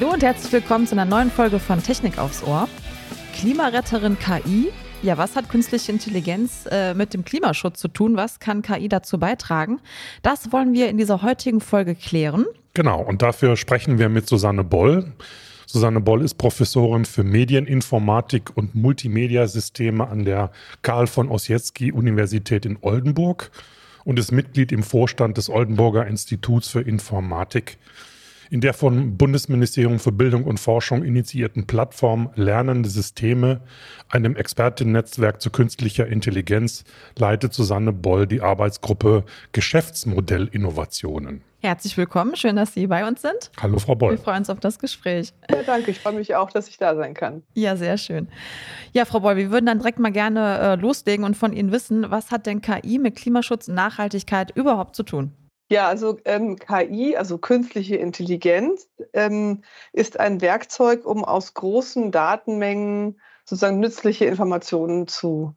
Hallo und herzlich willkommen zu einer neuen Folge von Technik aufs Ohr. Klimaretterin KI. Ja, was hat künstliche Intelligenz äh, mit dem Klimaschutz zu tun? Was kann KI dazu beitragen? Das wollen wir in dieser heutigen Folge klären. Genau, und dafür sprechen wir mit Susanne Boll. Susanne Boll ist Professorin für Medieninformatik und Multimedia-Systeme an der Karl von Ossietzky Universität in Oldenburg und ist Mitglied im Vorstand des Oldenburger Instituts für Informatik in der vom Bundesministerium für Bildung und Forschung initiierten Plattform Lernende Systeme, einem Expertennetzwerk zu künstlicher Intelligenz, leitet Susanne Boll die Arbeitsgruppe Geschäftsmodellinnovationen. Herzlich willkommen, schön, dass Sie bei uns sind. Hallo, Frau Boll. Wir freuen uns auf das Gespräch. Ja, danke, ich freue mich auch, dass ich da sein kann. Ja, sehr schön. Ja, Frau Boll, wir würden dann direkt mal gerne äh, loslegen und von Ihnen wissen, was hat denn KI mit Klimaschutz und Nachhaltigkeit überhaupt zu tun? Ja, also ähm, KI, also künstliche Intelligenz, ähm, ist ein Werkzeug, um aus großen Datenmengen sozusagen nützliche Informationen zu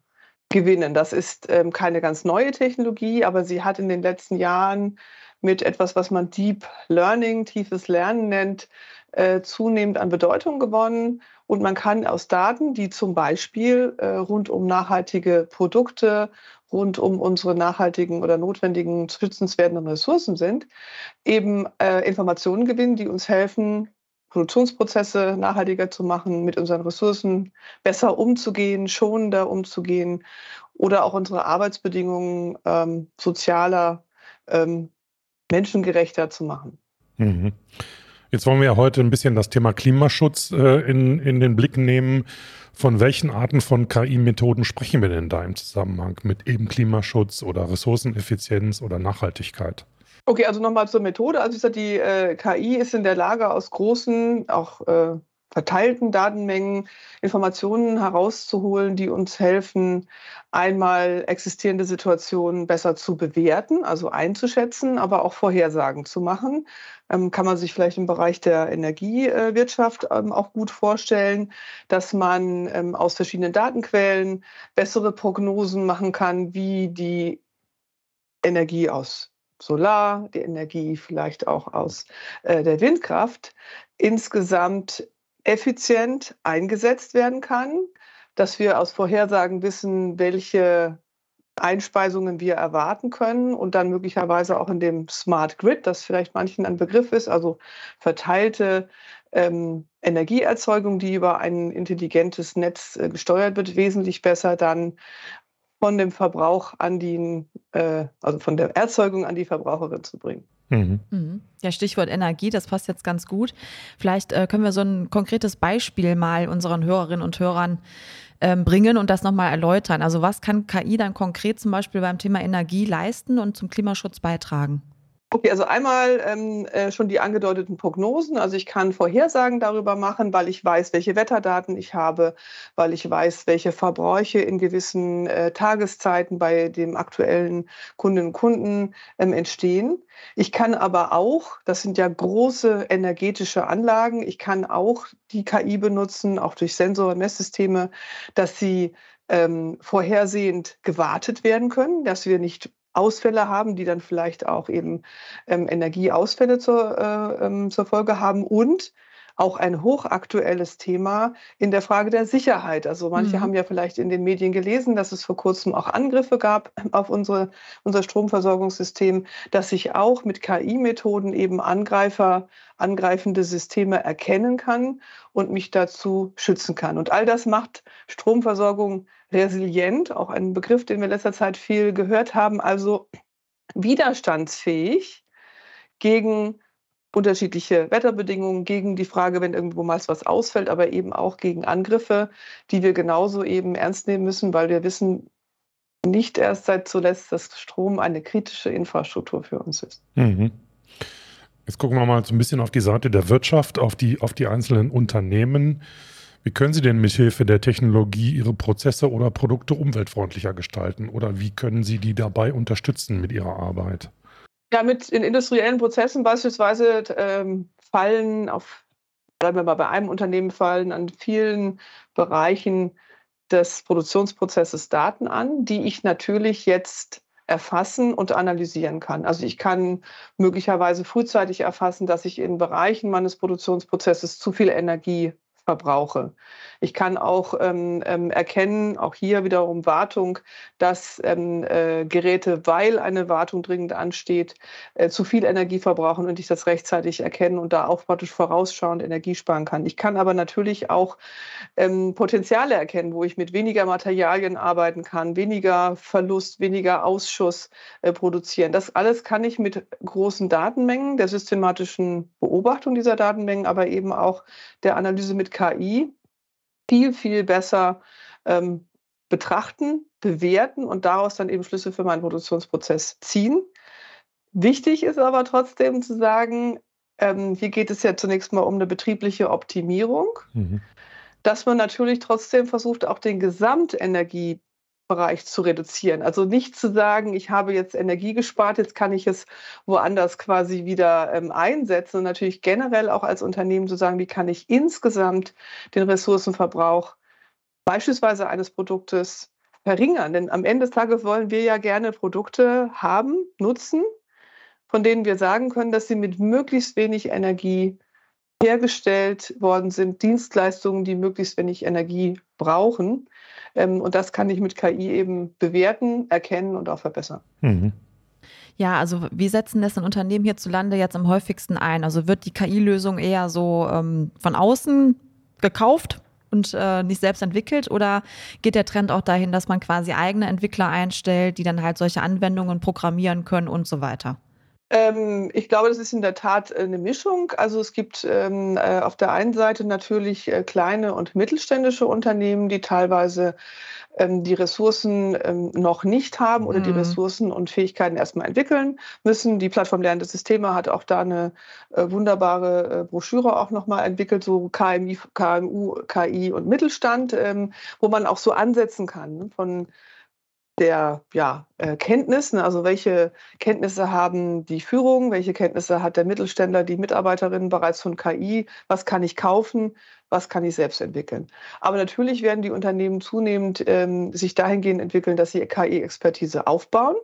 gewinnen. Das ist ähm, keine ganz neue Technologie, aber sie hat in den letzten Jahren mit etwas, was man Deep Learning, tiefes Lernen nennt, äh, zunehmend an Bedeutung gewonnen. Und man kann aus Daten, die zum Beispiel äh, rund um nachhaltige Produkte, rund um unsere nachhaltigen oder notwendigen schützenswerten Ressourcen sind, eben äh, Informationen gewinnen, die uns helfen, Produktionsprozesse nachhaltiger zu machen, mit unseren Ressourcen besser umzugehen, schonender umzugehen oder auch unsere Arbeitsbedingungen ähm, sozialer, ähm, menschengerechter zu machen. Mhm. Jetzt wollen wir ja heute ein bisschen das Thema Klimaschutz äh, in, in den Blick nehmen. Von welchen Arten von KI-Methoden sprechen wir denn da im Zusammenhang mit eben Klimaschutz oder Ressourceneffizienz oder Nachhaltigkeit? Okay, also nochmal zur Methode. Also ich sage, die äh, KI ist in der Lage, aus großen, auch äh, verteilten Datenmengen Informationen herauszuholen, die uns helfen, einmal existierende Situationen besser zu bewerten, also einzuschätzen, aber auch Vorhersagen zu machen. Ähm, kann man sich vielleicht im Bereich der Energiewirtschaft ähm, auch gut vorstellen, dass man ähm, aus verschiedenen Datenquellen bessere Prognosen machen kann, wie die Energie aus Solar, die Energie vielleicht auch aus äh, der Windkraft insgesamt effizient eingesetzt werden kann, dass wir aus Vorhersagen wissen, welche Einspeisungen wir erwarten können und dann möglicherweise auch in dem Smart Grid, das vielleicht manchen ein Begriff ist, also verteilte ähm, Energieerzeugung, die über ein intelligentes Netz äh, gesteuert wird, wesentlich besser dann von dem Verbrauch an die, äh, also von der Erzeugung an die Verbraucherin zu bringen. Mhm. mhm. Ja, Stichwort Energie, das passt jetzt ganz gut. Vielleicht äh, können wir so ein konkretes Beispiel mal unseren Hörerinnen und Hörern ähm, bringen und das nochmal erläutern. Also was kann KI dann konkret zum Beispiel beim Thema Energie leisten und zum Klimaschutz beitragen? Okay, also einmal ähm, äh, schon die angedeuteten Prognosen. Also ich kann Vorhersagen darüber machen, weil ich weiß, welche Wetterdaten ich habe, weil ich weiß, welche Verbräuche in gewissen äh, Tageszeiten bei dem aktuellen Kundinnen und Kunden ähm, entstehen. Ich kann aber auch, das sind ja große energetische Anlagen, ich kann auch die KI benutzen, auch durch Sensor- und Messsysteme, dass sie ähm, vorhersehend gewartet werden können, dass wir nicht Ausfälle haben, die dann vielleicht auch eben ähm, Energieausfälle zur, äh, ähm, zur Folge haben und auch ein hochaktuelles Thema in der Frage der Sicherheit. Also manche mhm. haben ja vielleicht in den Medien gelesen, dass es vor kurzem auch Angriffe gab auf unsere, unser Stromversorgungssystem, dass sich auch mit KI-Methoden eben Angreifer, angreifende Systeme erkennen kann und mich dazu schützen kann. Und all das macht Stromversorgung resilient, auch ein Begriff, den wir in letzter Zeit viel gehört haben, also widerstandsfähig gegen unterschiedliche Wetterbedingungen, gegen die Frage, wenn irgendwo mal was ausfällt, aber eben auch gegen Angriffe, die wir genauso eben ernst nehmen müssen, weil wir wissen nicht erst seit zuletzt, dass Strom eine kritische Infrastruktur für uns ist. Mhm. Jetzt gucken wir mal so ein bisschen auf die Seite der Wirtschaft, auf die, auf die einzelnen Unternehmen. Wie können Sie denn mithilfe der Technologie Ihre Prozesse oder Produkte umweltfreundlicher gestalten? Oder wie können Sie die dabei unterstützen mit Ihrer Arbeit? Ja, mit in industriellen Prozessen beispielsweise ähm, fallen auf, bleiben wir mal bei einem Unternehmen fallen, an vielen Bereichen des Produktionsprozesses Daten an, die ich natürlich jetzt erfassen und analysieren kann. Also ich kann möglicherweise frühzeitig erfassen, dass ich in Bereichen meines Produktionsprozesses zu viel Energie verbrauche. Ich kann auch ähm, ähm, erkennen, auch hier wiederum Wartung, dass ähm, äh, Geräte, weil eine Wartung dringend ansteht, äh, zu viel Energie verbrauchen und ich das rechtzeitig erkennen und da auch praktisch vorausschauend Energie sparen kann. Ich kann aber natürlich auch ähm, Potenziale erkennen, wo ich mit weniger Materialien arbeiten kann, weniger Verlust, weniger Ausschuss äh, produzieren. Das alles kann ich mit großen Datenmengen, der systematischen Beobachtung dieser Datenmengen, aber eben auch der Analyse mit KI viel, viel besser ähm, betrachten, bewerten und daraus dann eben Schlüsse für meinen Produktionsprozess ziehen. Wichtig ist aber trotzdem zu sagen, ähm, hier geht es ja zunächst mal um eine betriebliche Optimierung, mhm. dass man natürlich trotzdem versucht, auch den Gesamtenergie Bereich zu reduzieren. Also nicht zu sagen, ich habe jetzt Energie gespart, jetzt kann ich es woanders quasi wieder ähm, einsetzen und natürlich generell auch als Unternehmen zu sagen, wie kann ich insgesamt den Ressourcenverbrauch beispielsweise eines Produktes verringern. Denn am Ende des Tages wollen wir ja gerne Produkte haben, nutzen, von denen wir sagen können, dass sie mit möglichst wenig Energie hergestellt worden sind, Dienstleistungen, die möglichst wenig Energie brauchen. Ähm, und das kann ich mit KI eben bewerten, erkennen und auch verbessern. Mhm. Ja, also wie setzen das in Unternehmen hierzulande jetzt am häufigsten ein? Also wird die KI-Lösung eher so ähm, von außen gekauft und äh, nicht selbst entwickelt oder geht der Trend auch dahin, dass man quasi eigene Entwickler einstellt, die dann halt solche Anwendungen programmieren können und so weiter? Ähm, ich glaube, das ist in der Tat äh, eine Mischung. Also es gibt ähm, äh, auf der einen Seite natürlich äh, kleine und mittelständische Unternehmen, die teilweise ähm, die Ressourcen ähm, noch nicht haben oder mhm. die Ressourcen und Fähigkeiten erstmal entwickeln müssen. Die Plattform Lernende Systeme hat auch da eine äh, wunderbare äh, Broschüre auch nochmal entwickelt, so KMI, KMU, KI und Mittelstand, ähm, wo man auch so ansetzen kann ne, von der ja, äh, Kenntnissen, also welche Kenntnisse haben die Führung, welche Kenntnisse hat der Mittelständler, die Mitarbeiterin bereits von KI, was kann ich kaufen, was kann ich selbst entwickeln. Aber natürlich werden die Unternehmen zunehmend ähm, sich dahingehend entwickeln, dass sie KI-Expertise aufbauen.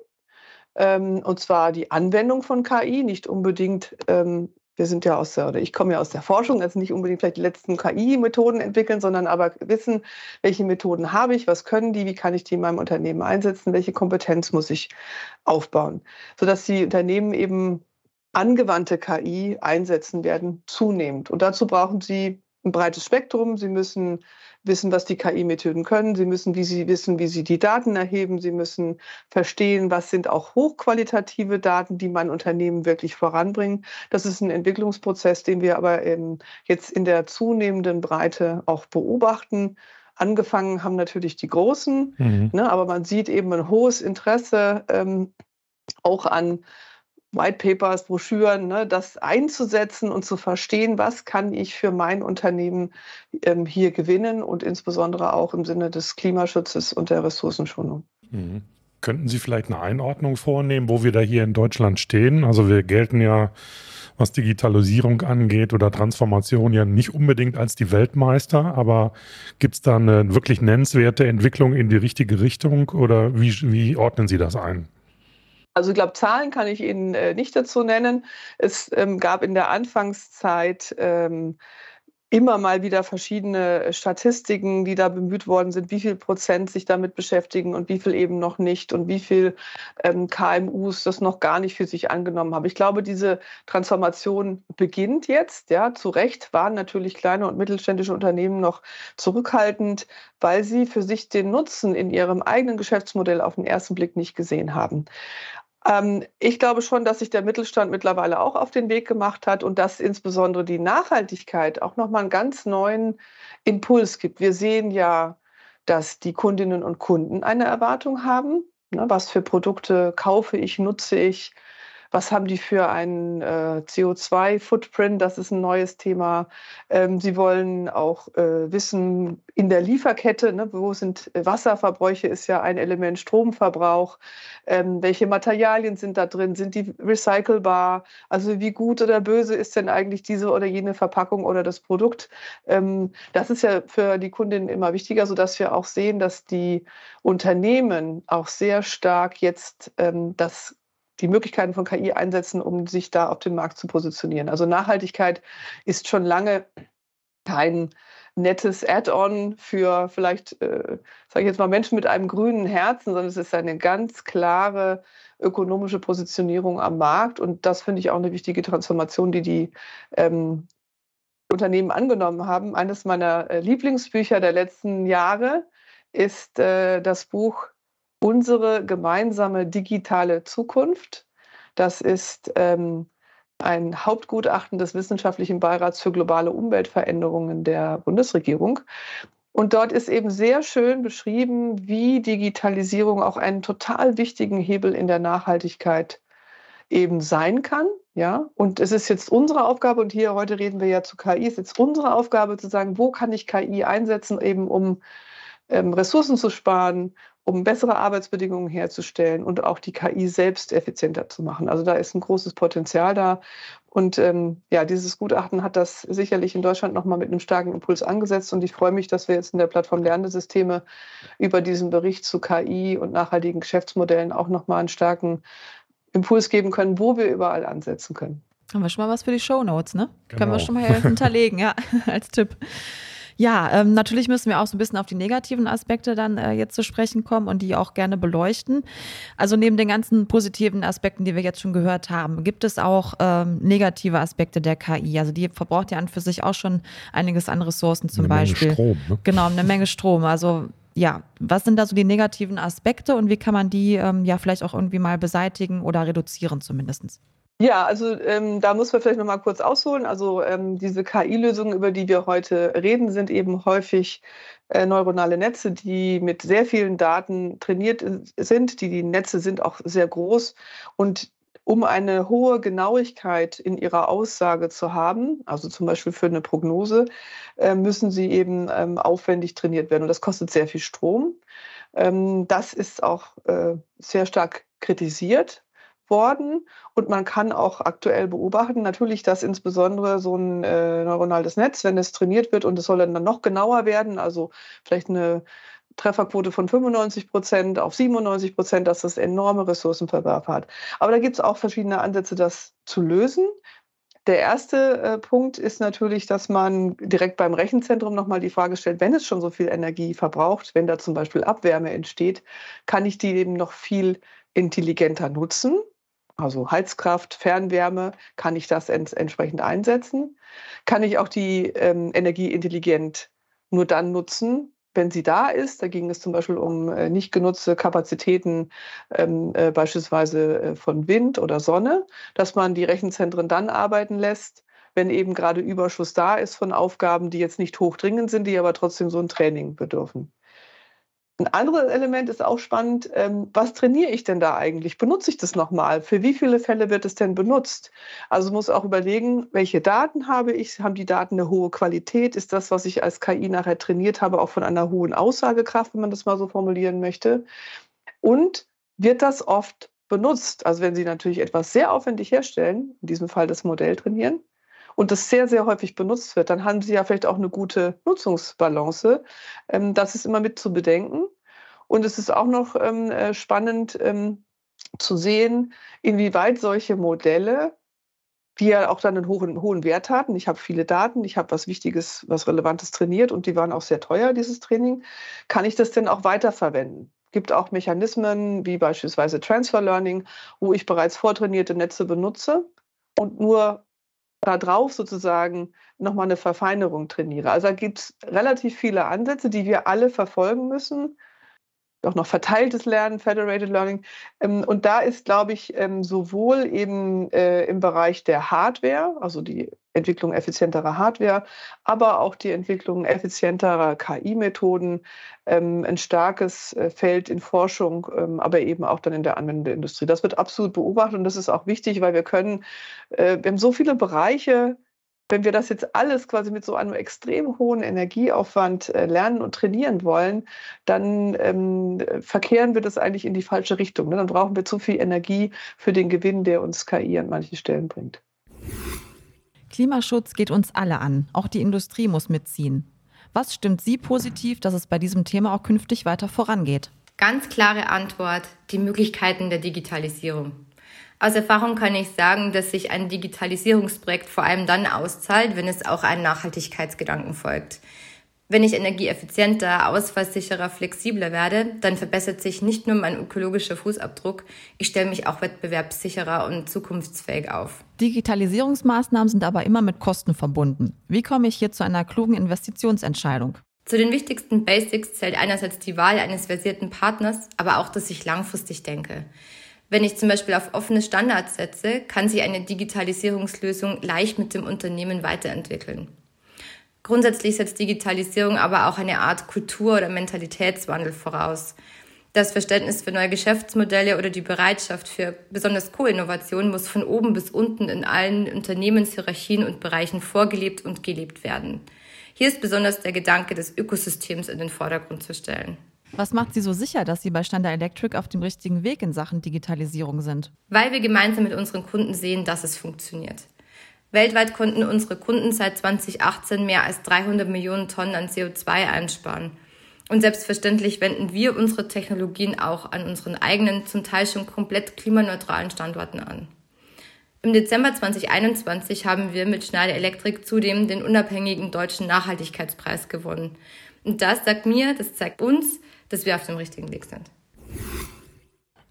Ähm, und zwar die Anwendung von KI, nicht unbedingt ähm, wir sind ja aus der, oder ich komme ja aus der Forschung, also nicht unbedingt vielleicht die letzten KI-Methoden entwickeln, sondern aber wissen, welche Methoden habe ich, was können die, wie kann ich die in meinem Unternehmen einsetzen, welche Kompetenz muss ich aufbauen, sodass die Unternehmen eben angewandte KI einsetzen werden, zunehmend. Und dazu brauchen sie ein breites Spektrum. Sie müssen wissen, was die KI-Methoden können. Sie müssen wie sie wissen, wie sie die Daten erheben. Sie müssen verstehen, was sind auch hochqualitative Daten, die mein Unternehmen wirklich voranbringen. Das ist ein Entwicklungsprozess, den wir aber in, jetzt in der zunehmenden Breite auch beobachten. Angefangen haben natürlich die Großen, mhm. ne, aber man sieht eben ein hohes Interesse ähm, auch an White Papers, Broschüren, ne, das einzusetzen und zu verstehen, was kann ich für mein Unternehmen ähm, hier gewinnen und insbesondere auch im Sinne des Klimaschutzes und der Ressourcenschonung. Mhm. Könnten Sie vielleicht eine Einordnung vornehmen, wo wir da hier in Deutschland stehen? Also wir gelten ja, was Digitalisierung angeht oder Transformation, ja nicht unbedingt als die Weltmeister, aber gibt es da eine wirklich nennenswerte Entwicklung in die richtige Richtung oder wie, wie ordnen Sie das ein? Also ich glaube, Zahlen kann ich Ihnen äh, nicht dazu nennen. Es ähm, gab in der Anfangszeit ähm, immer mal wieder verschiedene Statistiken, die da bemüht worden sind, wie viel Prozent sich damit beschäftigen und wie viel eben noch nicht und wie viel ähm, KMUs das noch gar nicht für sich angenommen haben. Ich glaube, diese Transformation beginnt jetzt. Ja, zu Recht waren natürlich kleine und mittelständische Unternehmen noch zurückhaltend, weil sie für sich den Nutzen in ihrem eigenen Geschäftsmodell auf den ersten Blick nicht gesehen haben. Ähm, ich glaube schon, dass sich der Mittelstand mittlerweile auch auf den Weg gemacht hat und dass insbesondere die Nachhaltigkeit auch nochmal einen ganz neuen Impuls gibt. Wir sehen ja, dass die Kundinnen und Kunden eine Erwartung haben. Ne, was für Produkte kaufe ich, nutze ich, was haben die für einen äh, CO2-Footprint, das ist ein neues Thema. Ähm, sie wollen auch äh, wissen, in der Lieferkette, ne, wo sind Wasserverbräuche, ist ja ein Element, Stromverbrauch, ähm, welche Materialien sind da drin, sind die recycelbar, also wie gut oder böse ist denn eigentlich diese oder jene Verpackung oder das Produkt. Ähm, das ist ja für die Kundinnen immer wichtiger, sodass wir auch sehen, dass die Unternehmen auch sehr stark jetzt ähm, das die Möglichkeiten von KI einsetzen, um sich da auf dem Markt zu positionieren. Also Nachhaltigkeit ist schon lange kein nettes Add-on für vielleicht, äh, sage ich jetzt mal, Menschen mit einem grünen Herzen, sondern es ist eine ganz klare ökonomische Positionierung am Markt. Und das finde ich auch eine wichtige Transformation, die die ähm, Unternehmen angenommen haben. Eines meiner äh, Lieblingsbücher der letzten Jahre ist äh, das Buch unsere gemeinsame digitale Zukunft. Das ist ähm, ein Hauptgutachten des Wissenschaftlichen Beirats für globale Umweltveränderungen der Bundesregierung. Und dort ist eben sehr schön beschrieben, wie Digitalisierung auch einen total wichtigen Hebel in der Nachhaltigkeit eben sein kann. Ja, und es ist jetzt unsere Aufgabe, und hier heute reden wir ja zu KI, ist jetzt unsere Aufgabe zu sagen, wo kann ich KI einsetzen, eben um ähm, Ressourcen zu sparen, um bessere Arbeitsbedingungen herzustellen und auch die KI selbst effizienter zu machen. Also da ist ein großes Potenzial da. Und ähm, ja, dieses Gutachten hat das sicherlich in Deutschland nochmal mit einem starken Impuls angesetzt. Und ich freue mich, dass wir jetzt in der Plattform Lernsysteme über diesen Bericht zu KI und nachhaltigen Geschäftsmodellen auch nochmal einen starken Impuls geben können, wo wir überall ansetzen können. Haben wir schon mal was für die Show Notes, ne? Genau. Können wir genau. schon mal hinterlegen, ja, als Tipp. Ja, ähm, natürlich müssen wir auch so ein bisschen auf die negativen Aspekte dann äh, jetzt zu sprechen kommen und die auch gerne beleuchten. Also neben den ganzen positiven Aspekten, die wir jetzt schon gehört haben, gibt es auch ähm, negative Aspekte der KI. Also die verbraucht ja an für sich auch schon einiges an Ressourcen zum eine Beispiel. Menge Strom, ne? Genau, eine Menge Strom. Also ja, was sind da so die negativen Aspekte und wie kann man die ähm, ja vielleicht auch irgendwie mal beseitigen oder reduzieren zumindest? Ja, also ähm, da muss man vielleicht noch mal kurz ausholen. Also ähm, diese KI-Lösungen, über die wir heute reden, sind eben häufig äh, neuronale Netze, die mit sehr vielen Daten trainiert sind. Die, die Netze sind auch sehr groß und um eine hohe Genauigkeit in ihrer Aussage zu haben, also zum Beispiel für eine Prognose, äh, müssen sie eben ähm, aufwendig trainiert werden. Und das kostet sehr viel Strom. Ähm, das ist auch äh, sehr stark kritisiert worden. Und man kann auch aktuell beobachten, natürlich, dass insbesondere so ein äh, neuronales Netz, wenn es trainiert wird und es soll dann noch genauer werden, also vielleicht eine Trefferquote von 95 Prozent auf 97 Prozent, dass das enorme Ressourcenverwerf hat. Aber da gibt es auch verschiedene Ansätze, das zu lösen. Der erste äh, Punkt ist natürlich, dass man direkt beim Rechenzentrum nochmal die Frage stellt, wenn es schon so viel Energie verbraucht, wenn da zum Beispiel Abwärme entsteht, kann ich die eben noch viel intelligenter nutzen? Also Heizkraft, Fernwärme, kann ich das ents entsprechend einsetzen? Kann ich auch die ähm, Energie intelligent nur dann nutzen, wenn sie da ist? Da ging es zum Beispiel um äh, nicht genutzte Kapazitäten ähm, äh, beispielsweise äh, von Wind oder Sonne, dass man die Rechenzentren dann arbeiten lässt, wenn eben gerade Überschuss da ist von Aufgaben, die jetzt nicht hochdringend sind, die aber trotzdem so ein Training bedürfen. Ein anderes Element ist auch spannend, ähm, was trainiere ich denn da eigentlich? Benutze ich das nochmal? Für wie viele Fälle wird es denn benutzt? Also muss auch überlegen, welche Daten habe ich? Haben die Daten eine hohe Qualität? Ist das, was ich als KI nachher trainiert habe, auch von einer hohen Aussagekraft, wenn man das mal so formulieren möchte? Und wird das oft benutzt? Also wenn Sie natürlich etwas sehr aufwendig herstellen, in diesem Fall das Modell trainieren, und das sehr, sehr häufig benutzt wird, dann haben sie ja vielleicht auch eine gute Nutzungsbalance. Ähm, das ist immer mit zu bedenken. Und es ist auch noch ähm, äh, spannend ähm, zu sehen, inwieweit solche Modelle, die ja auch dann einen hohen, hohen Wert hatten, ich habe viele Daten, ich habe was Wichtiges, was Relevantes trainiert und die waren auch sehr teuer, dieses Training, kann ich das denn auch weiterverwenden? gibt auch Mechanismen wie beispielsweise Transfer Learning, wo ich bereits vortrainierte Netze benutze und nur da drauf sozusagen nochmal eine Verfeinerung trainiere. Also da gibt es relativ viele Ansätze, die wir alle verfolgen müssen. Auch noch verteiltes Lernen, Federated Learning. Ähm, und da ist, glaube ich, ähm, sowohl eben äh, im Bereich der Hardware, also die Entwicklung effizienterer Hardware, aber auch die Entwicklung effizienterer KI-Methoden ähm, ein starkes äh, Feld in Forschung, aber eben auch dann in der anwendenden Industrie. Das wird absolut beobachtet und das ist auch wichtig, weil wir können, äh, wir haben so viele Bereiche, wenn wir das jetzt alles quasi mit so einem extrem hohen Energieaufwand äh, lernen und trainieren wollen, dann ähm, verkehren wir das eigentlich in die falsche Richtung. Ne? Dann brauchen wir zu viel Energie für den Gewinn, der uns KI an manchen Stellen bringt. Klimaschutz geht uns alle an. Auch die Industrie muss mitziehen. Was stimmt Sie positiv, dass es bei diesem Thema auch künftig weiter vorangeht? Ganz klare Antwort, die Möglichkeiten der Digitalisierung. Aus Erfahrung kann ich sagen, dass sich ein Digitalisierungsprojekt vor allem dann auszahlt, wenn es auch einem Nachhaltigkeitsgedanken folgt. Wenn ich energieeffizienter, ausfallsicherer, flexibler werde, dann verbessert sich nicht nur mein ökologischer Fußabdruck, ich stelle mich auch wettbewerbssicherer und zukunftsfähig auf. Digitalisierungsmaßnahmen sind aber immer mit Kosten verbunden. Wie komme ich hier zu einer klugen Investitionsentscheidung? Zu den wichtigsten Basics zählt einerseits die Wahl eines versierten Partners, aber auch, dass ich langfristig denke. Wenn ich zum Beispiel auf offene Standards setze, kann sich eine Digitalisierungslösung leicht mit dem Unternehmen weiterentwickeln. Grundsätzlich setzt Digitalisierung aber auch eine Art Kultur- oder Mentalitätswandel voraus. Das Verständnis für neue Geschäftsmodelle oder die Bereitschaft für besonders Co-Innovation muss von oben bis unten in allen Unternehmenshierarchien und Bereichen vorgelebt und gelebt werden. Hier ist besonders der Gedanke des Ökosystems in den Vordergrund zu stellen. Was macht Sie so sicher, dass Sie bei Standard Electric auf dem richtigen Weg in Sachen Digitalisierung sind? Weil wir gemeinsam mit unseren Kunden sehen, dass es funktioniert. Weltweit konnten unsere Kunden seit 2018 mehr als 300 Millionen Tonnen an CO2 einsparen. Und selbstverständlich wenden wir unsere Technologien auch an unseren eigenen, zum Teil schon komplett klimaneutralen Standorten an. Im Dezember 2021 haben wir mit Schneider Electric zudem den unabhängigen deutschen Nachhaltigkeitspreis gewonnen. Und das sagt mir, das zeigt uns, dass wir auf dem richtigen Weg sind.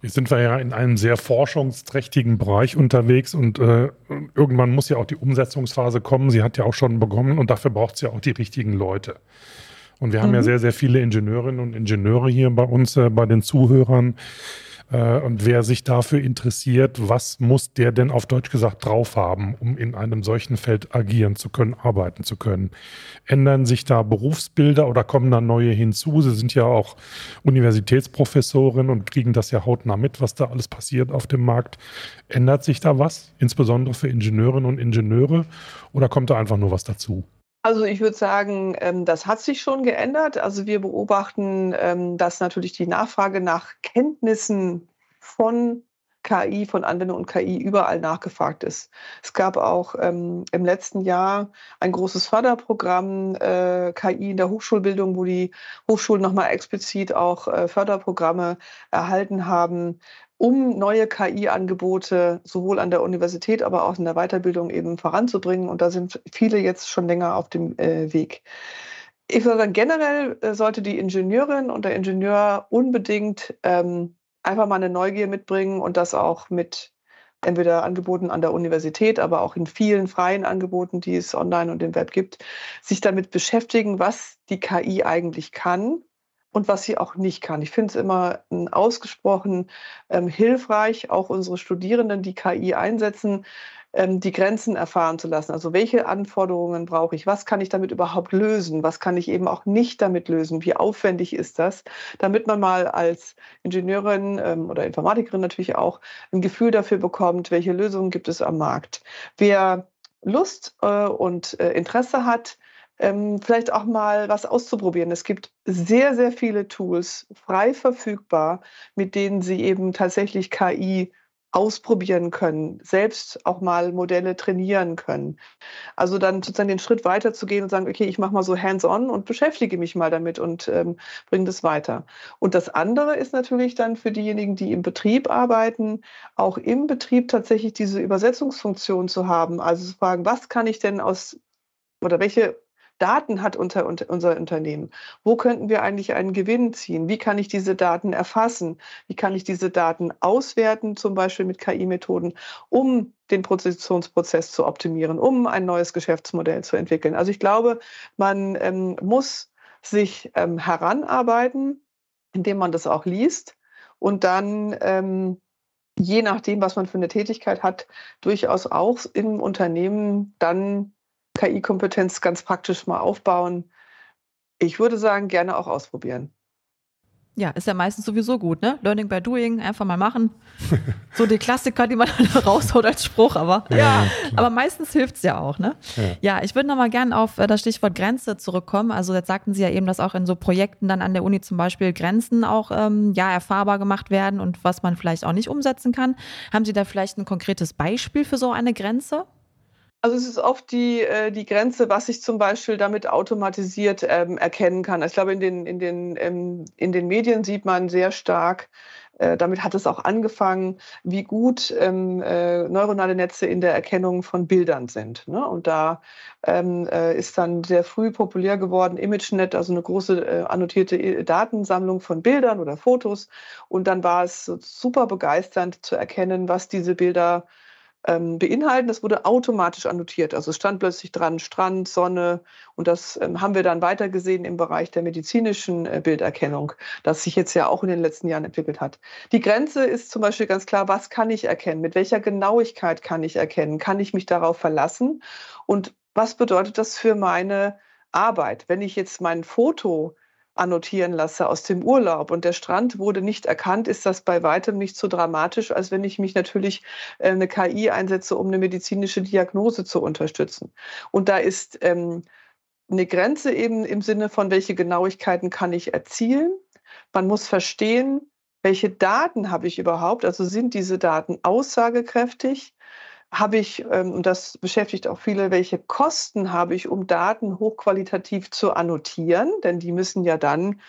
Jetzt sind wir ja in einem sehr forschungsträchtigen Bereich unterwegs und äh, irgendwann muss ja auch die Umsetzungsphase kommen. Sie hat ja auch schon begonnen und dafür braucht es ja auch die richtigen Leute. Und wir haben ja mhm. sehr, sehr viele Ingenieurinnen und Ingenieure hier bei uns, äh, bei den Zuhörern. Äh, und wer sich dafür interessiert, was muss der denn auf Deutsch gesagt drauf haben, um in einem solchen Feld agieren zu können, arbeiten zu können? Ändern sich da Berufsbilder oder kommen da neue hinzu? Sie sind ja auch Universitätsprofessorin und kriegen das ja hautnah mit, was da alles passiert auf dem Markt. Ändert sich da was, insbesondere für Ingenieurinnen und Ingenieure, oder kommt da einfach nur was dazu? Also ich würde sagen, ähm, das hat sich schon geändert. Also wir beobachten, ähm, dass natürlich die Nachfrage nach Kenntnissen von KI, von Anwendung und KI überall nachgefragt ist. Es gab auch ähm, im letzten Jahr ein großes Förderprogramm äh, KI in der Hochschulbildung, wo die Hochschulen nochmal explizit auch äh, Förderprogramme erhalten haben, um neue KI-Angebote sowohl an der Universität, aber auch in der Weiterbildung eben voranzubringen. Und da sind viele jetzt schon länger auf dem äh, Weg. Ich würde sagen, generell äh, sollte die Ingenieurin und der Ingenieur unbedingt ähm, einfach mal eine Neugier mitbringen und das auch mit entweder Angeboten an der Universität, aber auch in vielen freien Angeboten, die es online und im Web gibt, sich damit beschäftigen, was die KI eigentlich kann und was sie auch nicht kann. Ich finde es immer ausgesprochen ähm, hilfreich, auch unsere Studierenden, die KI einsetzen, ähm, die Grenzen erfahren zu lassen. Also welche Anforderungen brauche ich? Was kann ich damit überhaupt lösen? Was kann ich eben auch nicht damit lösen? Wie aufwendig ist das? Damit man mal als Ingenieurin ähm, oder Informatikerin natürlich auch ein Gefühl dafür bekommt, welche Lösungen gibt es am Markt. Wer Lust äh, und äh, Interesse hat, ähm, vielleicht auch mal was auszuprobieren. Es gibt sehr, sehr viele Tools frei verfügbar, mit denen Sie eben tatsächlich KI ausprobieren können, selbst auch mal Modelle trainieren können. Also dann sozusagen den Schritt weiter zu gehen und sagen, okay, ich mache mal so hands-on und beschäftige mich mal damit und ähm, bringe das weiter. Und das andere ist natürlich dann für diejenigen, die im Betrieb arbeiten, auch im Betrieb tatsächlich diese Übersetzungsfunktion zu haben. Also zu fragen, was kann ich denn aus oder welche Daten hat unter, unter, unser Unternehmen? Wo könnten wir eigentlich einen Gewinn ziehen? Wie kann ich diese Daten erfassen? Wie kann ich diese Daten auswerten, zum Beispiel mit KI-Methoden, um den Produktionsprozess zu optimieren, um ein neues Geschäftsmodell zu entwickeln? Also ich glaube, man ähm, muss sich ähm, heranarbeiten indem man das auch liest und dann ähm, je nachdem, was man für eine Tätigkeit hat, durchaus auch im Unternehmen dann KI-Kompetenz ganz praktisch mal aufbauen. Ich würde sagen, gerne auch ausprobieren. Ja, ist ja meistens sowieso gut, ne? Learning by doing, einfach mal machen. So die Klassiker, die man raushaut als Spruch, aber ja, ja aber meistens hilft es ja auch, ne? Ja, ja ich würde nochmal gerne auf äh, das Stichwort Grenze zurückkommen. Also jetzt sagten Sie ja eben, dass auch in so Projekten dann an der Uni zum Beispiel Grenzen auch ähm, ja erfahrbar gemacht werden und was man vielleicht auch nicht umsetzen kann. Haben Sie da vielleicht ein konkretes Beispiel für so eine Grenze? Also es ist oft die, äh, die Grenze, was ich zum Beispiel damit automatisiert ähm, erkennen kann. Ich glaube, in den, in, den, ähm, in den Medien sieht man sehr stark, äh, damit hat es auch angefangen, wie gut ähm, äh, neuronale Netze in der Erkennung von Bildern sind. Ne? Und da ähm, äh, ist dann sehr früh populär geworden ImageNet, also eine große äh, annotierte äh, Datensammlung von Bildern oder Fotos. Und dann war es super begeisternd zu erkennen, was diese Bilder ähm, beinhalten. Das wurde automatisch annotiert. Also es stand plötzlich dran Strand, Sonne und das ähm, haben wir dann weitergesehen im Bereich der medizinischen äh, Bilderkennung, das sich jetzt ja auch in den letzten Jahren entwickelt hat. Die Grenze ist zum Beispiel ganz klar, was kann ich erkennen? Mit welcher Genauigkeit kann ich erkennen? Kann ich mich darauf verlassen? Und was bedeutet das für meine Arbeit? Wenn ich jetzt mein Foto annotieren lasse aus dem Urlaub und der Strand wurde nicht erkannt, ist das bei weitem nicht so dramatisch, als wenn ich mich natürlich äh, eine KI einsetze, um eine medizinische Diagnose zu unterstützen. Und da ist ähm, eine Grenze eben im Sinne von, welche Genauigkeiten kann ich erzielen. Man muss verstehen, welche Daten habe ich überhaupt? Also sind diese Daten aussagekräftig? Habe ich, ähm, und das beschäftigt auch viele, welche Kosten habe ich, um Daten hochqualitativ zu annotieren? Denn die müssen ja dann,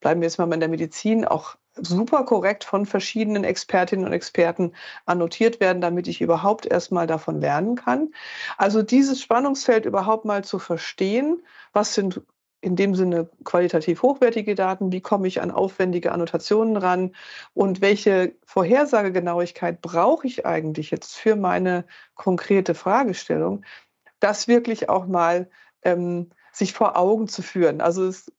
bleiben wir jetzt mal in der Medizin, auch super korrekt von verschiedenen Expertinnen und Experten annotiert werden, damit ich überhaupt erstmal davon lernen kann. Also dieses Spannungsfeld überhaupt mal zu verstehen, was sind in dem Sinne qualitativ hochwertige Daten, wie komme ich an aufwendige Annotationen ran und welche Vorhersagegenauigkeit brauche ich eigentlich jetzt für meine konkrete Fragestellung, das wirklich auch mal ähm, sich vor Augen zu führen. Also es,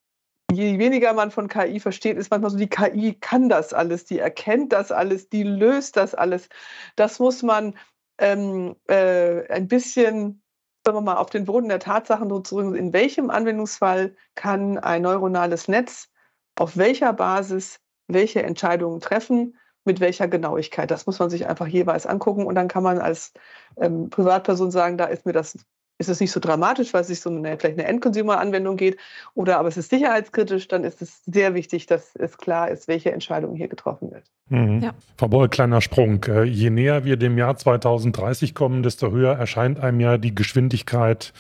je weniger man von KI versteht, ist manchmal so, die KI kann das alles, die erkennt das alles, die löst das alles. Das muss man ähm, äh, ein bisschen sagen wir mal, auf den Boden der Tatsachen zurück, in welchem Anwendungsfall kann ein neuronales Netz auf welcher Basis welche Entscheidungen treffen, mit welcher Genauigkeit. Das muss man sich einfach jeweils angucken und dann kann man als ähm, Privatperson sagen, da ist mir das ist es nicht so dramatisch, weil es sich so eine, vielleicht eine End-Consumer-Anwendung geht, oder aber es ist sicherheitskritisch, dann ist es sehr wichtig, dass es klar ist, welche Entscheidung hier getroffen wird. Mhm. Ja. Frau Boll, kleiner Sprung. Äh, je näher wir dem Jahr 2030 kommen, desto höher erscheint einem ja die Geschwindigkeit,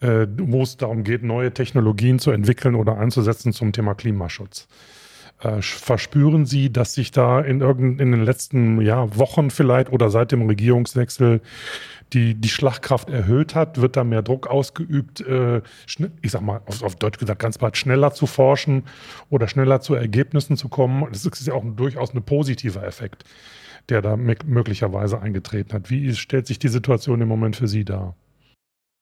äh, wo es darum geht, neue Technologien zu entwickeln oder einzusetzen zum Thema Klimaschutz. Äh, verspüren Sie, dass sich da in, irgend, in den letzten ja, Wochen vielleicht oder seit dem Regierungswechsel die, die Schlagkraft erhöht hat? Wird da mehr Druck ausgeübt, äh, ich sag mal, auf, auf, Deutsch gesagt, ganz bald schneller zu forschen oder schneller zu Ergebnissen zu kommen? Das ist ja auch ein, durchaus ein positiver Effekt, der da möglicherweise eingetreten hat. Wie stellt sich die Situation im Moment für Sie dar?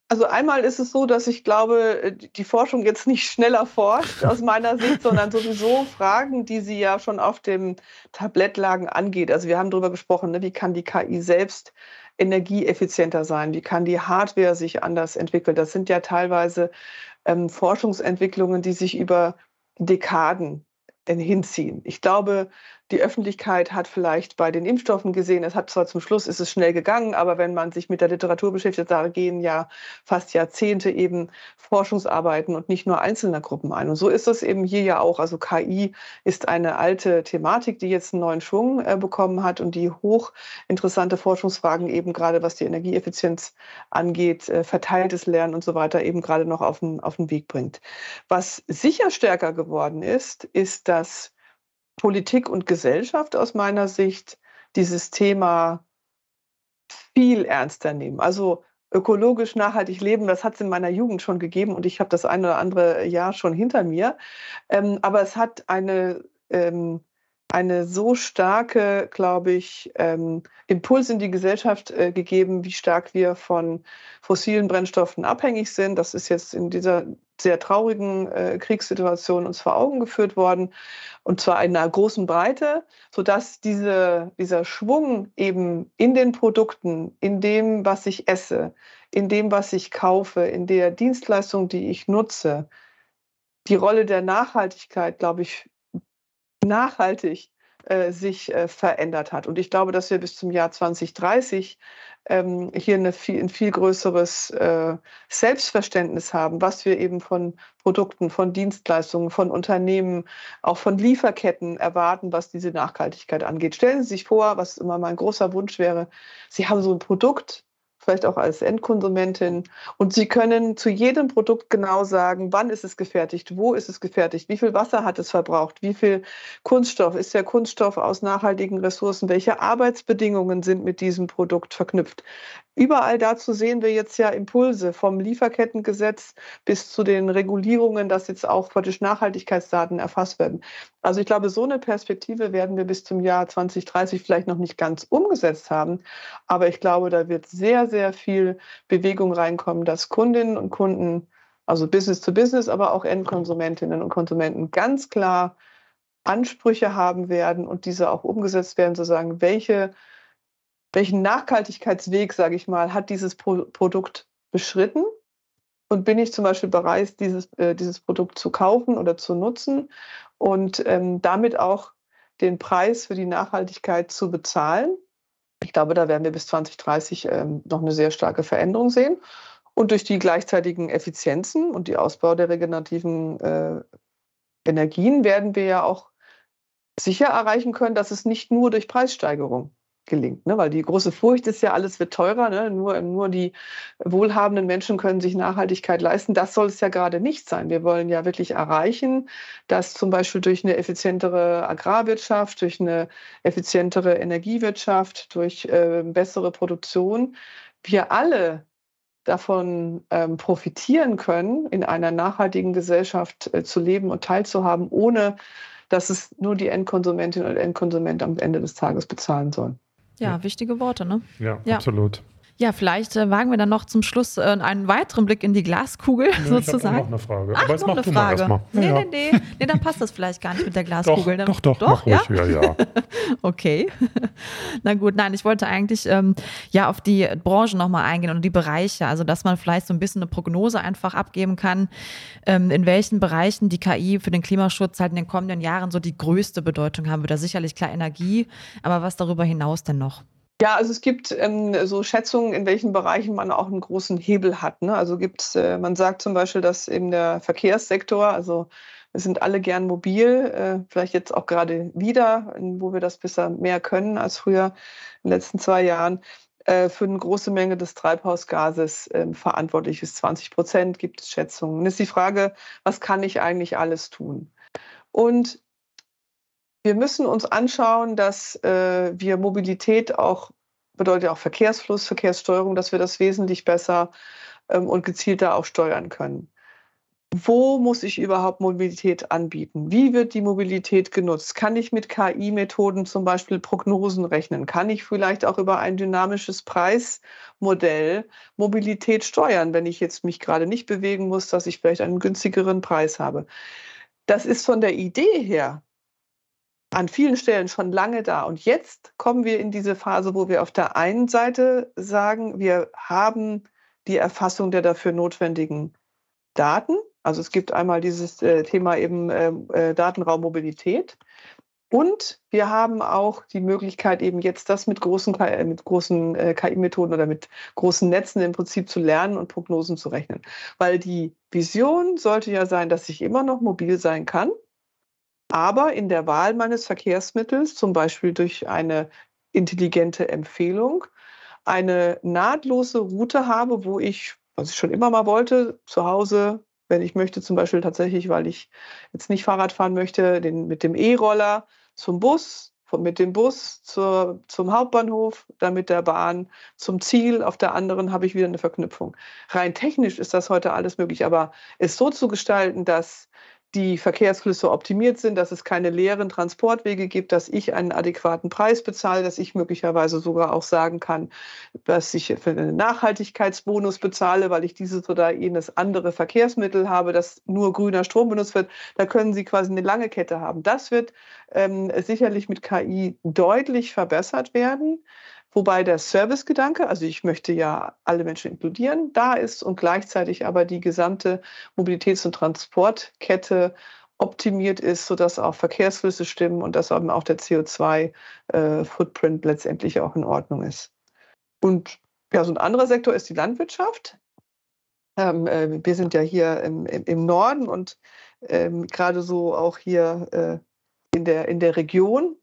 Also einmal ist es so, dass ich glaube, äh, die Forschung jetzt nicht schneller forscht aus meiner Sicht, sondern sowieso Fragen, die sie ja schon auf dem Tablett lagen, angeht. Also wir haben darüber gesprochen, ne, wie kann die KI selbst energieeffizienter sein? Wie kann die Hardware sich anders entwickeln? Das sind ja teilweise ähm, Forschungsentwicklungen, die sich über Dekaden hinziehen. Ich glaube, die Öffentlichkeit hat vielleicht bei den Impfstoffen gesehen, es hat zwar zum Schluss ist es schnell gegangen, aber wenn man sich mit der Literatur beschäftigt, da gehen ja fast Jahrzehnte eben Forschungsarbeiten und nicht nur einzelner Gruppen ein. Und so ist das eben hier ja auch. Also KI ist eine alte Thematik, die jetzt einen neuen Schwung äh, bekommen hat und die hochinteressante Forschungsfragen eben gerade was die Energieeffizienz angeht, äh, verteiltes Lernen und so weiter eben gerade noch auf den, auf den Weg bringt. Was sicher stärker geworden ist, ist, dass Politik und Gesellschaft aus meiner Sicht dieses Thema viel ernster nehmen. Also ökologisch nachhaltig leben, das hat es in meiner Jugend schon gegeben und ich habe das eine oder andere Jahr schon hinter mir. Ähm, aber es hat eine, ähm, eine so starke, glaube ich, ähm, Impuls in die Gesellschaft äh, gegeben, wie stark wir von fossilen Brennstoffen abhängig sind. Das ist jetzt in dieser sehr traurigen äh, Kriegssituationen uns vor Augen geführt worden, und zwar in einer großen Breite, sodass diese, dieser Schwung eben in den Produkten, in dem, was ich esse, in dem, was ich kaufe, in der Dienstleistung, die ich nutze, die Rolle der Nachhaltigkeit, glaube ich, nachhaltig äh, sich äh, verändert hat. Und ich glaube, dass wir bis zum Jahr 2030 ähm, hier eine viel, ein viel größeres äh, Selbstverständnis haben, was wir eben von Produkten, von Dienstleistungen, von Unternehmen, auch von Lieferketten erwarten, was diese Nachhaltigkeit angeht. Stellen Sie sich vor, was immer mein großer Wunsch wäre, Sie haben so ein Produkt, vielleicht auch als Endkonsumentin. Und Sie können zu jedem Produkt genau sagen, wann ist es gefertigt, wo ist es gefertigt, wie viel Wasser hat es verbraucht, wie viel Kunststoff, ist der Kunststoff aus nachhaltigen Ressourcen, welche Arbeitsbedingungen sind mit diesem Produkt verknüpft. Überall dazu sehen wir jetzt ja Impulse vom Lieferkettengesetz bis zu den Regulierungen, dass jetzt auch praktisch Nachhaltigkeitsdaten erfasst werden. Also ich glaube, so eine Perspektive werden wir bis zum Jahr 2030 vielleicht noch nicht ganz umgesetzt haben. Aber ich glaube, da wird sehr, sehr viel Bewegung reinkommen, dass Kundinnen und Kunden, also Business to Business, aber auch Endkonsumentinnen und Konsumenten ganz klar Ansprüche haben werden und diese auch umgesetzt werden, zu sagen, welche welchen Nachhaltigkeitsweg, sage ich mal, hat dieses Pro Produkt beschritten? Und bin ich zum Beispiel bereit, dieses, äh, dieses Produkt zu kaufen oder zu nutzen und ähm, damit auch den Preis für die Nachhaltigkeit zu bezahlen? Ich glaube, da werden wir bis 2030 ähm, noch eine sehr starke Veränderung sehen. Und durch die gleichzeitigen Effizienzen und die Ausbau der regenerativen äh, Energien werden wir ja auch sicher erreichen können, dass es nicht nur durch Preissteigerung gelingt. Ne? Weil die große Furcht ist ja, alles wird teurer. Ne? Nur, nur die wohlhabenden Menschen können sich Nachhaltigkeit leisten. Das soll es ja gerade nicht sein. Wir wollen ja wirklich erreichen, dass zum Beispiel durch eine effizientere Agrarwirtschaft, durch eine effizientere Energiewirtschaft, durch äh, bessere Produktion wir alle davon ähm, profitieren können, in einer nachhaltigen Gesellschaft äh, zu leben und teilzuhaben, ohne dass es nur die Endkonsumentin oder Endkonsument am Ende des Tages bezahlen sollen. Ja, wichtige Worte, ne? Ja, ja. absolut. Ja, vielleicht äh, wagen wir dann noch zum Schluss äh, einen weiteren Blick in die Glaskugel nee, sozusagen. Ich noch eine Frage. Ach, Aber noch eine Frage. Mal nee, ja. nee, nee, nee. dann passt das vielleicht gar nicht mit der Glaskugel. Doch, doch, doch, doch, ja? Ruhig, ja, ja. okay. Na gut, nein, ich wollte eigentlich ähm, ja auf die Branche nochmal eingehen und die Bereiche. Also, dass man vielleicht so ein bisschen eine Prognose einfach abgeben kann, ähm, in welchen Bereichen die KI für den Klimaschutz halt in den kommenden Jahren so die größte Bedeutung haben wird. Da sicherlich klar Energie, aber was darüber hinaus denn noch? Ja, also es gibt ähm, so Schätzungen, in welchen Bereichen man auch einen großen Hebel hat. Ne? Also gibt äh, man sagt zum Beispiel, dass eben der Verkehrssektor, also wir sind alle gern mobil, äh, vielleicht jetzt auch gerade wieder, wo wir das bisher mehr können als früher in den letzten zwei Jahren, äh, für eine große Menge des Treibhausgases äh, verantwortlich ist. 20 Prozent gibt es Schätzungen. Und ist die Frage, was kann ich eigentlich alles tun? Und wir müssen uns anschauen, dass äh, wir Mobilität auch, bedeutet auch Verkehrsfluss, Verkehrssteuerung, dass wir das wesentlich besser ähm, und gezielter auch steuern können. Wo muss ich überhaupt Mobilität anbieten? Wie wird die Mobilität genutzt? Kann ich mit KI-Methoden zum Beispiel Prognosen rechnen? Kann ich vielleicht auch über ein dynamisches Preismodell Mobilität steuern, wenn ich jetzt mich gerade nicht bewegen muss, dass ich vielleicht einen günstigeren Preis habe? Das ist von der Idee her an vielen Stellen schon lange da. Und jetzt kommen wir in diese Phase, wo wir auf der einen Seite sagen, wir haben die Erfassung der dafür notwendigen Daten. Also es gibt einmal dieses äh, Thema eben ähm, äh, Datenraummobilität. Und wir haben auch die Möglichkeit, eben jetzt das mit großen, äh, mit großen KI-Methoden oder mit großen Netzen im Prinzip zu lernen und Prognosen zu rechnen. Weil die Vision sollte ja sein, dass ich immer noch mobil sein kann aber in der Wahl meines Verkehrsmittels, zum Beispiel durch eine intelligente Empfehlung, eine nahtlose Route habe, wo ich, was ich schon immer mal wollte, zu Hause, wenn ich möchte, zum Beispiel tatsächlich, weil ich jetzt nicht Fahrrad fahren möchte, den, mit dem E-Roller zum Bus, mit dem Bus zur, zum Hauptbahnhof, dann mit der Bahn zum Ziel. Auf der anderen habe ich wieder eine Verknüpfung. Rein technisch ist das heute alles möglich, aber es so zu gestalten, dass die Verkehrsflüsse optimiert sind, dass es keine leeren Transportwege gibt, dass ich einen adäquaten Preis bezahle, dass ich möglicherweise sogar auch sagen kann, dass ich für einen Nachhaltigkeitsbonus bezahle, weil ich dieses oder jenes andere Verkehrsmittel habe, das nur grüner Strom benutzt wird. Da können Sie quasi eine lange Kette haben. Das wird ähm, sicherlich mit KI deutlich verbessert werden. Wobei der Servicegedanke, also ich möchte ja alle Menschen inkludieren, da ist und gleichzeitig aber die gesamte Mobilitäts- und Transportkette optimiert ist, sodass auch Verkehrsflüsse stimmen und dass eben auch der CO2-Footprint äh, letztendlich auch in Ordnung ist. Und ja, so ein anderer Sektor ist die Landwirtschaft. Ähm, äh, wir sind ja hier im, im Norden und ähm, gerade so auch hier äh, in, der, in der Region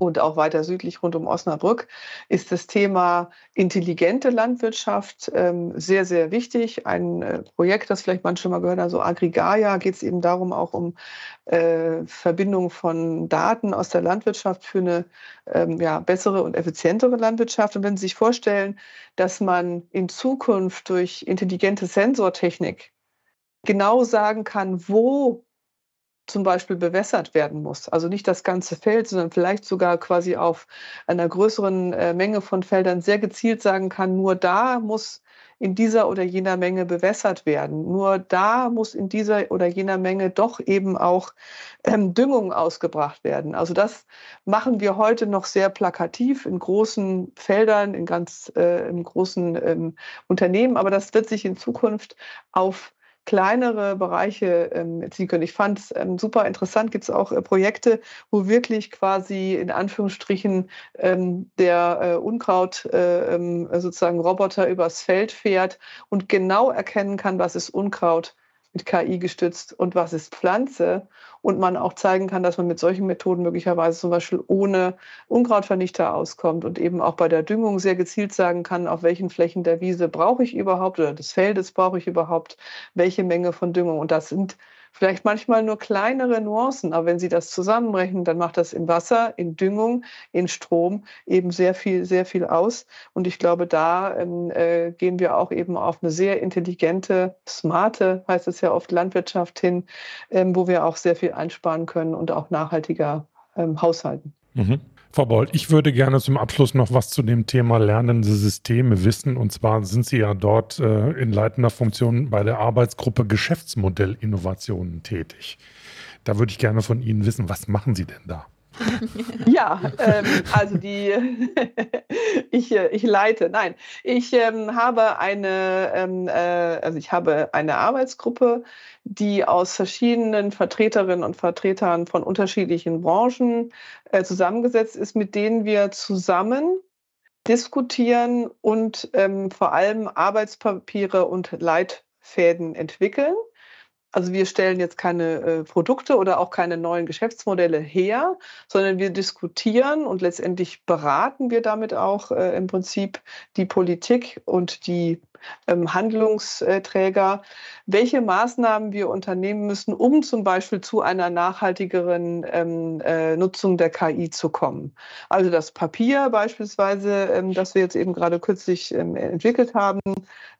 und auch weiter südlich rund um Osnabrück ist das Thema intelligente Landwirtschaft ähm, sehr, sehr wichtig. Ein äh, Projekt, das vielleicht manche mal gehört haben, so Agrigaia, geht es eben darum, auch um äh, Verbindung von Daten aus der Landwirtschaft für eine ähm, ja, bessere und effizientere Landwirtschaft. Und wenn Sie sich vorstellen, dass man in Zukunft durch intelligente Sensortechnik genau sagen kann, wo zum Beispiel bewässert werden muss. Also nicht das ganze Feld, sondern vielleicht sogar quasi auf einer größeren äh, Menge von Feldern sehr gezielt sagen kann, nur da muss in dieser oder jener Menge bewässert werden. Nur da muss in dieser oder jener Menge doch eben auch ähm, Düngung ausgebracht werden. Also das machen wir heute noch sehr plakativ in großen Feldern, in ganz äh, in großen ähm, Unternehmen, aber das wird sich in Zukunft auf kleinere Bereiche ähm, ziehen können. Ich fand es ähm, super interessant, gibt es auch äh, Projekte, wo wirklich quasi in Anführungsstrichen ähm, der äh, Unkraut äh, ähm, sozusagen Roboter übers Feld fährt und genau erkennen kann, was ist Unkraut mit KI gestützt und was ist Pflanze und man auch zeigen kann, dass man mit solchen Methoden möglicherweise zum Beispiel ohne Unkrautvernichter auskommt und eben auch bei der Düngung sehr gezielt sagen kann, auf welchen Flächen der Wiese brauche ich überhaupt oder des Feldes brauche ich überhaupt welche Menge von Düngung. Und das sind vielleicht manchmal nur kleinere Nuancen, aber wenn Sie das zusammenrechnen, dann macht das in Wasser, in Düngung, in Strom eben sehr viel, sehr viel aus. Und ich glaube, da ähm, äh, gehen wir auch eben auf eine sehr intelligente, smarte, heißt es ja oft, Landwirtschaft hin, ähm, wo wir auch sehr viel einsparen können und auch nachhaltiger ähm, haushalten. Mhm. Frau Boll, ich würde gerne zum Abschluss noch was zu dem Thema lernende Systeme wissen. Und zwar sind Sie ja dort äh, in leitender Funktion bei der Arbeitsgruppe Geschäftsmodellinnovationen tätig. Da würde ich gerne von Ihnen wissen, was machen Sie denn da? ja, ähm, also die, ich, äh, ich leite, nein, ich ähm, habe eine, ähm, äh, also ich habe eine Arbeitsgruppe, die aus verschiedenen Vertreterinnen und Vertretern von unterschiedlichen Branchen äh, zusammengesetzt ist, mit denen wir zusammen diskutieren und ähm, vor allem Arbeitspapiere und Leitfäden entwickeln. Also wir stellen jetzt keine äh, Produkte oder auch keine neuen Geschäftsmodelle her, sondern wir diskutieren und letztendlich beraten wir damit auch äh, im Prinzip die Politik und die ähm, Handlungsträger, welche Maßnahmen wir unternehmen müssen, um zum Beispiel zu einer nachhaltigeren ähm, äh, Nutzung der KI zu kommen. Also das Papier beispielsweise, ähm, das wir jetzt eben gerade kürzlich ähm, entwickelt haben,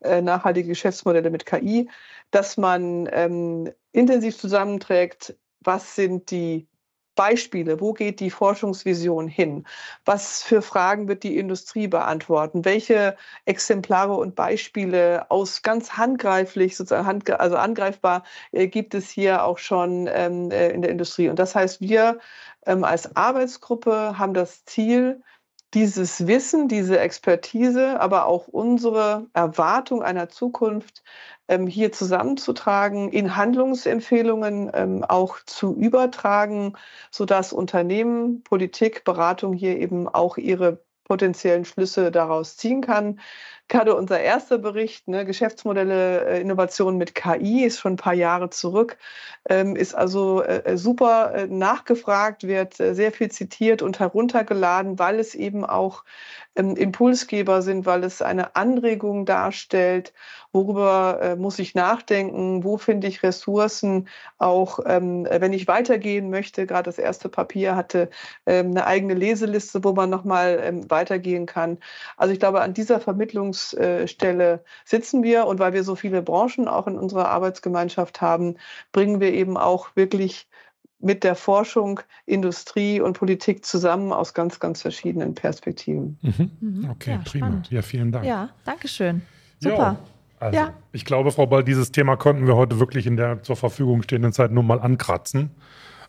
äh, nachhaltige Geschäftsmodelle mit KI, dass man ähm, intensiv zusammenträgt, was sind die Beispiele, wo geht die Forschungsvision hin? Was für Fragen wird die Industrie beantworten? Welche Exemplare und Beispiele aus ganz handgreiflich, sozusagen hand, also angreifbar, äh, gibt es hier auch schon ähm, äh, in der Industrie? Und das heißt, wir ähm, als Arbeitsgruppe haben das Ziel, dieses Wissen, diese Expertise, aber auch unsere Erwartung einer Zukunft ähm, hier zusammenzutragen, in Handlungsempfehlungen ähm, auch zu übertragen, sodass Unternehmen, Politik, Beratung hier eben auch ihre potenziellen Schlüsse daraus ziehen kann. Gerade unser erster Bericht, ne, Geschäftsmodelle, äh, Innovation mit KI, ist schon ein paar Jahre zurück, ähm, ist also äh, äh super äh, nachgefragt, wird äh, sehr viel zitiert und heruntergeladen, weil es eben auch ähm, Impulsgeber sind, weil es eine Anregung darstellt, worüber äh, muss ich nachdenken, wo finde ich Ressourcen, auch ähm, wenn ich weitergehen möchte. Gerade das erste Papier hatte ähm, eine eigene Leseliste, wo man nochmal ähm, weitergehen kann. Also ich glaube, an dieser Vermittlungs Forschungsstelle sitzen wir und weil wir so viele Branchen auch in unserer Arbeitsgemeinschaft haben, bringen wir eben auch wirklich mit der Forschung, Industrie und Politik zusammen aus ganz, ganz verschiedenen Perspektiven. Mhm. mhm. Okay, ja, prima. Spannend. Ja, vielen Dank. Ja, danke schön. Super. Jo. Also, ja. ich glaube, Frau Ball, dieses Thema konnten wir heute wirklich in der zur Verfügung stehenden Zeit nur mal ankratzen.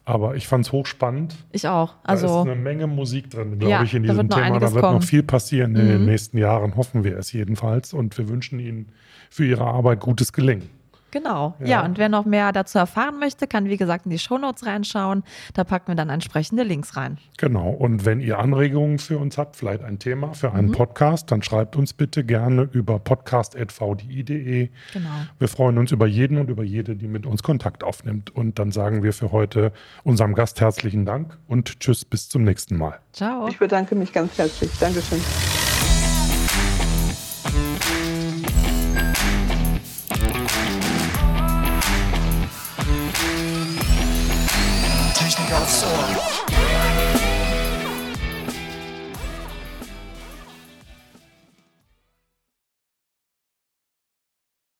Aber ich fand es hochspannend. Ich auch. Also, da ist eine Menge Musik drin, glaube ja, ich, in diesem Thema. Da wird kommen. noch viel passieren in den mhm. nächsten Jahren, hoffen wir es jedenfalls. Und wir wünschen Ihnen für Ihre Arbeit gutes Gelingen. Genau. Ja. ja. und wer noch mehr dazu erfahren möchte, kann wie gesagt in die Shownotes reinschauen. Da packen wir dann entsprechende Links rein. Genau. Und wenn ihr Anregungen für uns habt, vielleicht ein Thema für einen mhm. Podcast, dann schreibt uns bitte gerne über podcast.vdi.de. Genau. Wir freuen uns über jeden und über jede, die mit uns Kontakt aufnimmt. Und dann sagen wir für heute unserem Gast herzlichen Dank und tschüss bis zum nächsten Mal. Ciao. Ich bedanke mich ganz herzlich. Dankeschön.